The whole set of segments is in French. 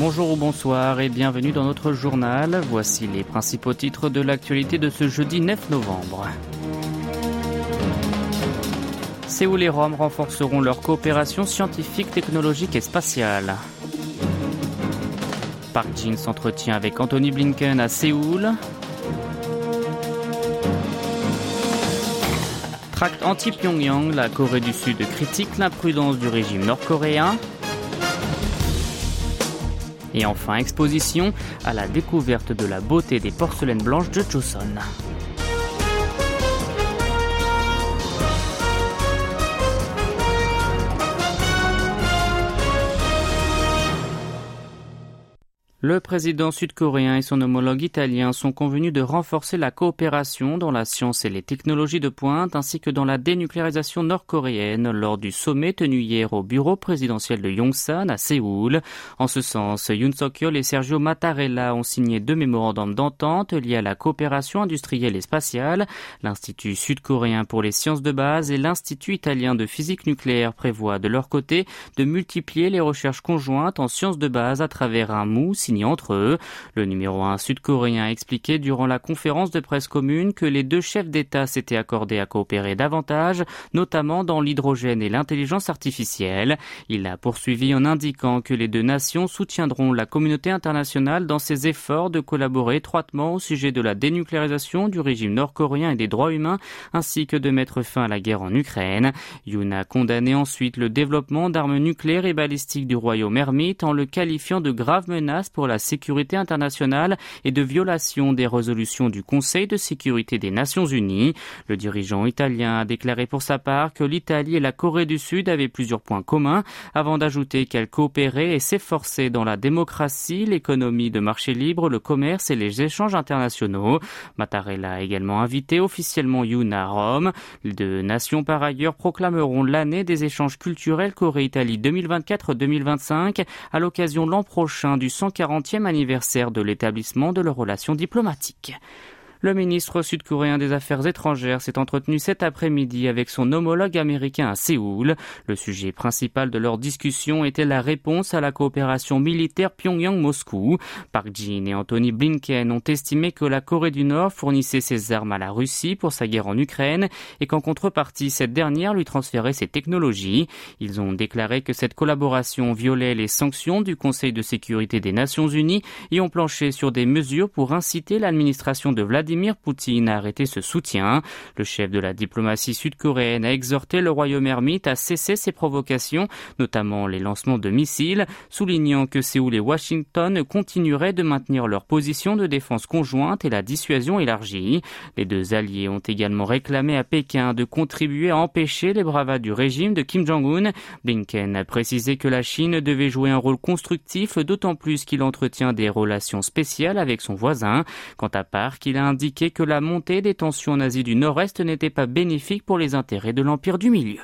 Bonjour ou bonsoir et bienvenue dans notre journal. Voici les principaux titres de l'actualité de ce jeudi 9 novembre. Séoul et Rome renforceront leur coopération scientifique, technologique et spatiale. Park Jin s'entretient avec Anthony Blinken à Séoul. Tract anti-Pyongyang, la Corée du Sud critique l'imprudence du régime nord-coréen. Et enfin, exposition à la découverte de la beauté des porcelaines blanches de Joseon. Le président sud-coréen et son homologue italien sont convenus de renforcer la coopération dans la science et les technologies de pointe ainsi que dans la dénucléarisation nord-coréenne lors du sommet tenu hier au bureau présidentiel de Yongsan à Séoul. En ce sens, Yoon Suk-yeol et Sergio Mattarella ont signé deux mémorandums d'entente liés à la coopération industrielle et spatiale. L'Institut sud-coréen pour les sciences de base et l'Institut italien de physique nucléaire prévoient de leur côté de multiplier les recherches conjointes en sciences de base à travers un Entre eux. Le numéro 1 sud-coréen a expliqué durant la conférence de presse commune que les deux chefs d'État s'étaient accordés à coopérer davantage, notamment dans l'hydrogène et l'intelligence artificielle. Il a poursuivi en indiquant que les deux nations soutiendront la communauté internationale dans ses efforts de collaborer étroitement au sujet de la dénucléarisation du régime nord-coréen et des droits humains, ainsi que de mettre fin à la guerre en Ukraine. Yoon a condamné ensuite le développement d'armes nucléaires et balistiques du royaume ermite en le qualifiant de grave menace pour la sécurité internationale et de violation des résolutions du Conseil de sécurité des Nations Unies. Le dirigeant italien a déclaré pour sa part que l'Italie et la Corée du Sud avaient plusieurs points communs avant d'ajouter qu'elles coopéraient et s'efforçaient dans la démocratie, l'économie de marché libre, le commerce et les échanges internationaux. Mattarella a également invité officiellement Yoon à Rome. Les deux nations par ailleurs proclameront l'année des échanges culturels Corée-Italie 2024-2025 à l'occasion l'an prochain du 140 40e anniversaire de l'établissement de leurs relations diplomatiques. Le ministre sud-coréen des Affaires étrangères s'est entretenu cet après-midi avec son homologue américain à Séoul. Le sujet principal de leur discussion était la réponse à la coopération militaire Pyongyang-Moscou. Park Jin et Anthony Blinken ont estimé que la Corée du Nord fournissait ses armes à la Russie pour sa guerre en Ukraine et qu'en contrepartie, cette dernière lui transférait ses technologies. Ils ont déclaré que cette collaboration violait les sanctions du Conseil de sécurité des Nations Unies et ont planché sur des mesures pour inciter l'administration de Vladimir Vladimir Poutine a arrêté ce soutien. Le chef de la diplomatie sud-coréenne a exhorté le royaume ermite à cesser ses provocations, notamment les lancements de missiles, soulignant que Séoul et Washington continueraient de maintenir leur position de défense conjointe et la dissuasion élargie. Les deux alliés ont également réclamé à Pékin de contribuer à empêcher les bravades du régime de Kim Jong-un. Blinken a précisé que la Chine devait jouer un rôle constructif, d'autant plus qu'il entretient des relations spéciales avec son voisin. Quant à Park, il a indiqué que la montée des tensions en Asie du Nord-Est n'était pas bénéfique pour les intérêts de l'Empire du Milieu.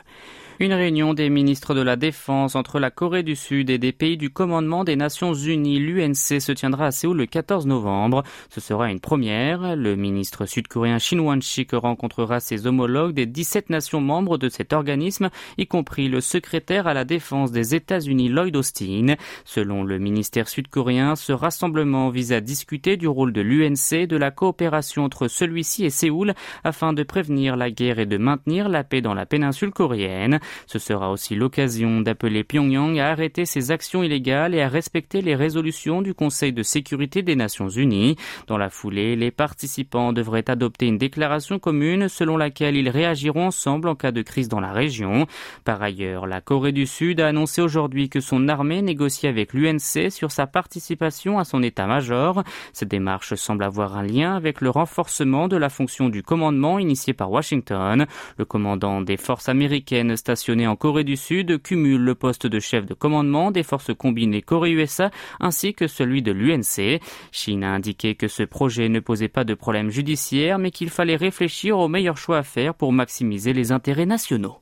Une réunion des ministres de la Défense entre la Corée du Sud et des pays du commandement des Nations Unies, l'UNC, se tiendra à Séoul le 14 novembre. Ce sera une première. Le ministre sud-coréen Shin Won-sik rencontrera ses homologues des 17 nations membres de cet organisme, y compris le secrétaire à la défense des États-Unis Lloyd Austin. Selon le ministère sud-coréen, ce rassemblement vise à discuter du rôle de l'UNC, de la coopération entre celui-ci et Séoul afin de prévenir la guerre et de maintenir la paix dans la péninsule coréenne. Ce sera aussi l'occasion d'appeler Pyongyang à arrêter ses actions illégales et à respecter les résolutions du Conseil de sécurité des Nations Unies. Dans la foulée, les participants devraient adopter une déclaration commune selon laquelle ils réagiront ensemble en cas de crise dans la région. Par ailleurs, la Corée du Sud a annoncé aujourd'hui que son armée négocie avec l'UNC sur sa participation à son état-major. Cette démarche semble avoir un lien avec le renforcement de la fonction du commandement initié par Washington. Le commandant des forces américaines stationné en Corée du Sud cumule le poste de chef de commandement des forces combinées Corée-USA ainsi que celui de l'UNC. Chine a indiqué que ce projet ne posait pas de problème judiciaire mais qu'il fallait réfléchir au meilleur choix à faire pour maximiser les intérêts nationaux.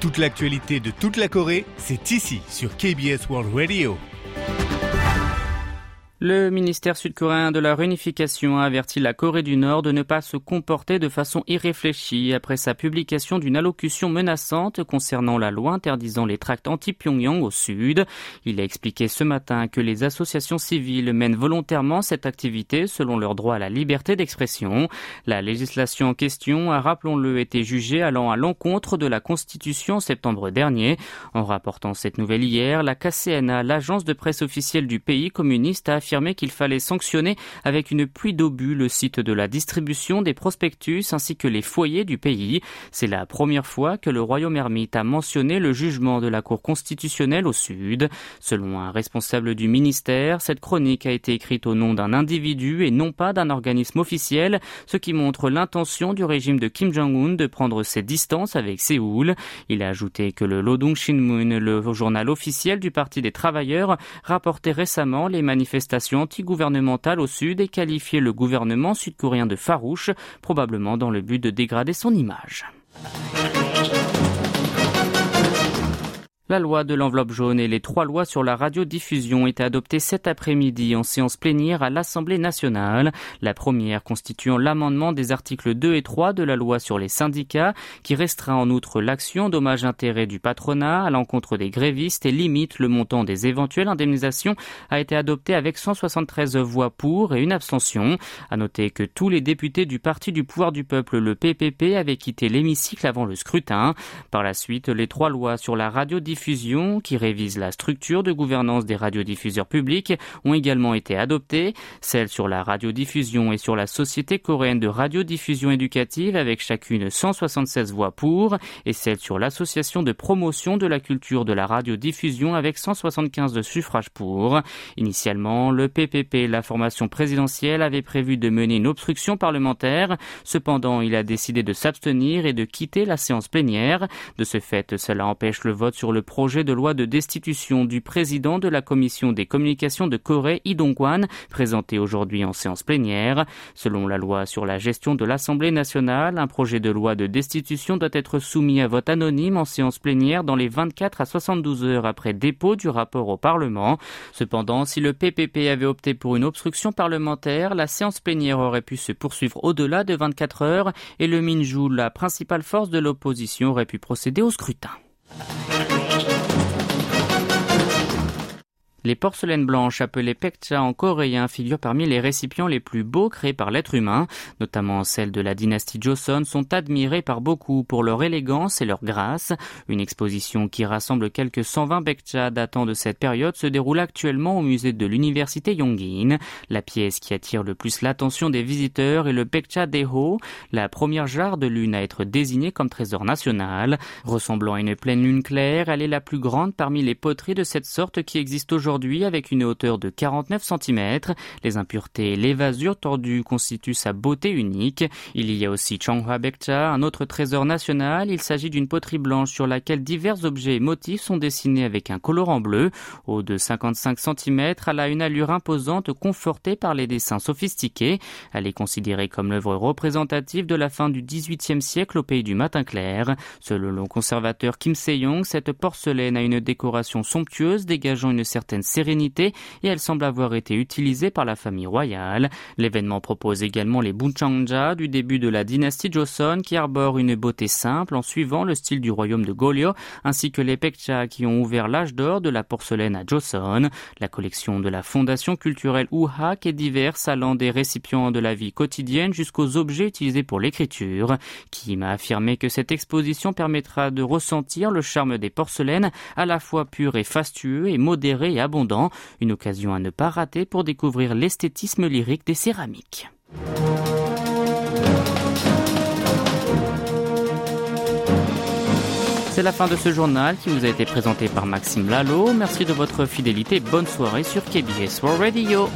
Toute l'actualité de toute la Corée, c'est ici sur KBS World Radio. Le ministère sud-coréen de la réunification a averti la Corée du Nord de ne pas se comporter de façon irréfléchie après sa publication d'une allocution menaçante concernant la loi interdisant les tracts anti-Pyongyang au sud. Il a expliqué ce matin que les associations civiles mènent volontairement cette activité selon leur droit à la liberté d'expression. La législation en question a, rappelons-le, été jugée allant à l'encontre de la Constitution en septembre dernier. En rapportant cette nouvelle hier, la KCNA, l'agence de presse officielle du pays communiste, a affirmé qu'il fallait sanctionner avec une pluie d'obus le site de la distribution des prospectus ainsi que les foyers du pays. C'est la première fois que le Royaume ermite a mentionné le jugement de la Cour constitutionnelle au Sud. Selon un responsable du ministère, cette chronique a été écrite au nom d'un individu et non pas d'un organisme officiel, ce qui montre l'intention du régime de Kim Jong-un de prendre ses distances avec Séoul. Il a ajouté que le Lodong Shinmun, le journal officiel du Parti des travailleurs, rapportait récemment les manifestations anti-gouvernementale au sud et qualifié le gouvernement sud-coréen de farouche, probablement dans le but de dégrader son image. La loi de l'enveloppe jaune et les trois lois sur la radiodiffusion étaient adoptées cet après-midi en séance plénière à l'Assemblée nationale. La première constituant l'amendement des articles 2 et 3 de la loi sur les syndicats qui restreint en outre l'action dommage-intérêt du patronat à l'encontre des grévistes et limite le montant des éventuelles indemnisations a été adoptée avec 173 voix pour et une abstention. À noter que tous les députés du Parti du pouvoir du peuple, le PPP, avaient quitté l'hémicycle avant le scrutin. Par la suite, les trois lois sur la radiodiffusion qui révise la structure de gouvernance des radiodiffuseurs publics ont également été adoptées, celles sur la radiodiffusion et sur la Société coréenne de radiodiffusion éducative avec chacune 176 voix pour et celle sur l'association de promotion de la culture de la radiodiffusion avec 175 de suffrages pour. Initialement, le PPP, la formation présidentielle, avait prévu de mener une obstruction parlementaire. Cependant, il a décidé de s'abstenir et de quitter la séance plénière. De ce fait, cela empêche le vote sur le projet de loi de destitution du président de la commission des communications de Corée, Lee Dong-kwan, présenté aujourd'hui en séance plénière. Selon la loi sur la gestion de l'Assemblée nationale, un projet de loi de destitution doit être soumis à vote anonyme en séance plénière dans les 24 à 72 heures après dépôt du rapport au Parlement. Cependant, si le PPP avait opté pour une obstruction parlementaire, la séance plénière aurait pu se poursuivre au-delà de 24 heures et le Minju, la principale force de l'opposition, aurait pu procéder au scrutin. Les porcelaines blanches appelées pekcha en coréen figurent parmi les récipients les plus beaux créés par l'être humain, notamment celles de la dynastie Joseon sont admirées par beaucoup pour leur élégance et leur grâce. Une exposition qui rassemble quelques 120 pekcha datant de cette période se déroule actuellement au musée de l'université Yongin. La pièce qui attire le plus l'attention des visiteurs est le pekcha Deho, la première jarre de lune à être désignée comme trésor national. Ressemblant à une pleine lune claire, elle est la plus grande parmi les poteries de cette sorte qui existent aujourd'hui aujourd'hui avec une hauteur de 49 cm. Les impuretés et l'évasure tordue constituent sa beauté unique. Il y a aussi Changhua Bekcha, un autre trésor national. Il s'agit d'une poterie blanche sur laquelle divers objets et motifs sont dessinés avec un colorant bleu. Haut de 55 cm, elle a une allure imposante confortée par les dessins sophistiqués. Elle est considérée comme l'œuvre représentative de la fin du XVIIIe siècle au pays du matin clair. Selon le conservateur Kim Se-yong, cette porcelaine a une décoration somptueuse dégageant une certaine sérénité et elle semble avoir été utilisée par la famille royale. L'événement propose également les Bunchangja du début de la dynastie Joseon qui arborent une beauté simple en suivant le style du royaume de Goryeo ainsi que les Pekcha qui ont ouvert l'âge d'or de la porcelaine à Joseon. La collection de la Fondation culturelle Uhak est diverse allant des récipients de la vie quotidienne jusqu'aux objets utilisés pour l'écriture. Kim a affirmé que cette exposition permettra de ressentir le charme des porcelaines à la fois pur et fastueux et modéré et une occasion à ne pas rater pour découvrir l'esthétisme lyrique des céramiques. C'est la fin de ce journal qui vous a été présenté par Maxime Lalo. Merci de votre fidélité. Bonne soirée sur KBS World Radio.